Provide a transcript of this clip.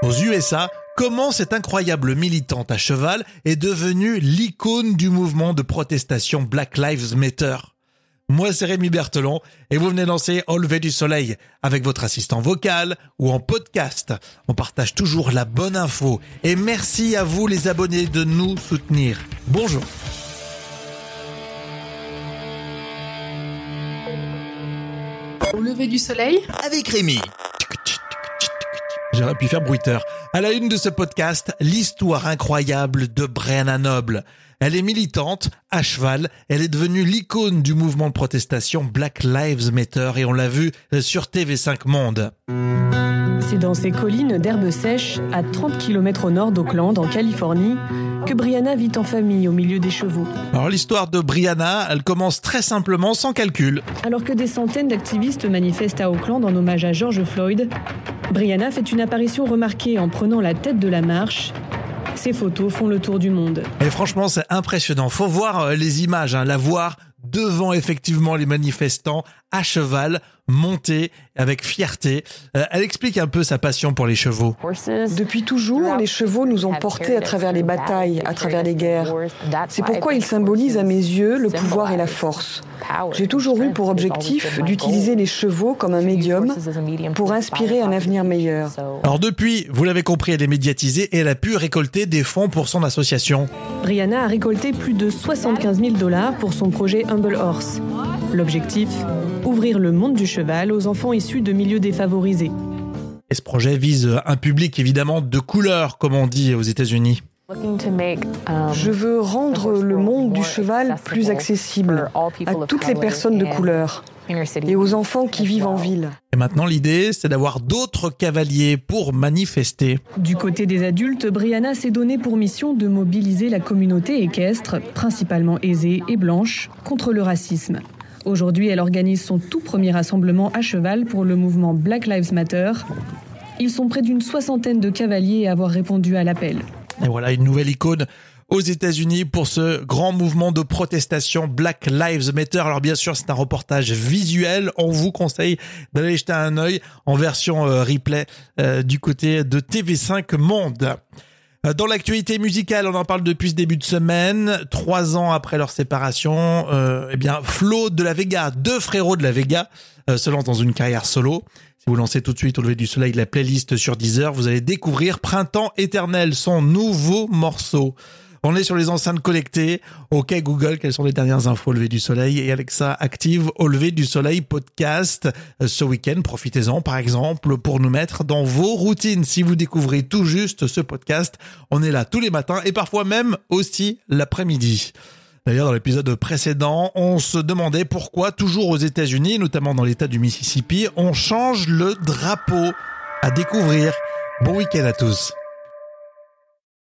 Aux USA, comment cette incroyable militante à cheval est devenue l'icône du mouvement de protestation Black Lives Matter? Moi, c'est Rémi Berthelon et vous venez danser Au lever du soleil avec votre assistant vocal ou en podcast. On partage toujours la bonne info et merci à vous les abonnés de nous soutenir. Bonjour. Au lever du soleil Avec Rémi. J'aurais pu faire bruiteur. À la une de ce podcast, l'histoire incroyable de Brianna Noble. Elle est militante, à cheval, elle est devenue l'icône du mouvement de protestation Black Lives Matter et on l'a vu sur TV5 Monde. C'est dans ces collines d'herbes sèches, à 30 km au nord d'Oakland, en Californie, que Brianna vit en famille au milieu des chevaux. Alors l'histoire de Brianna, elle commence très simplement, sans calcul. Alors que des centaines d'activistes manifestent à Oakland en hommage à George Floyd, Brianna fait une apparition remarquée en prenant la tête de la marche. Ses photos font le tour du monde. Et franchement, c'est impressionnant. Faut voir euh, les images, hein, la voir devant effectivement les manifestants à cheval, montée avec fierté. Euh, elle explique un peu sa passion pour les chevaux. Depuis toujours, les chevaux nous ont portés à travers les batailles, à travers les guerres. C'est pourquoi ils symbolisent à mes yeux le pouvoir et la force. J'ai toujours eu pour objectif d'utiliser les chevaux comme un médium pour inspirer un avenir meilleur. Alors depuis, vous l'avez compris, elle est médiatisée et elle a pu récolter des fonds pour son association. Brianna a récolté plus de 75 000 dollars pour son projet Humble Horse. L'objectif Ouvrir le monde du cheval aux enfants issus de milieux défavorisés. Et ce projet vise un public évidemment de couleur, comme on dit aux États-Unis. Je veux rendre le monde du cheval plus accessible à toutes les personnes de couleur et aux enfants qui vivent en ville. Et maintenant, l'idée, c'est d'avoir d'autres cavaliers pour manifester. Du côté des adultes, Brianna s'est donné pour mission de mobiliser la communauté équestre, principalement aisée et blanche, contre le racisme. Aujourd'hui, elle organise son tout premier rassemblement à cheval pour le mouvement Black Lives Matter. Ils sont près d'une soixantaine de cavaliers à avoir répondu à l'appel. Et voilà une nouvelle icône aux États-Unis pour ce grand mouvement de protestation Black Lives Matter. Alors bien sûr, c'est un reportage visuel. On vous conseille d'aller jeter un œil en version euh, replay euh, du côté de TV5 Monde. Euh, dans l'actualité musicale, on en parle depuis ce début de semaine. Trois ans après leur séparation, euh, eh bien, Flo de la Vega, deux frérots de la Vega, se lancent dans une carrière solo. Si vous lancez tout de suite au lever du soleil la playlist sur Deezer, vous allez découvrir Printemps éternel, son nouveau morceau. On est sur les enceintes connectées. OK Google, quelles sont les dernières infos au lever du soleil? Et Alexa active au lever du soleil podcast euh, ce week-end. Profitez-en par exemple pour nous mettre dans vos routines. Si vous découvrez tout juste ce podcast, on est là tous les matins et parfois même aussi l'après-midi. D'ailleurs, dans l'épisode précédent, on se demandait pourquoi, toujours aux États-Unis, notamment dans l'État du Mississippi, on change le drapeau à découvrir. Bon week-end à tous.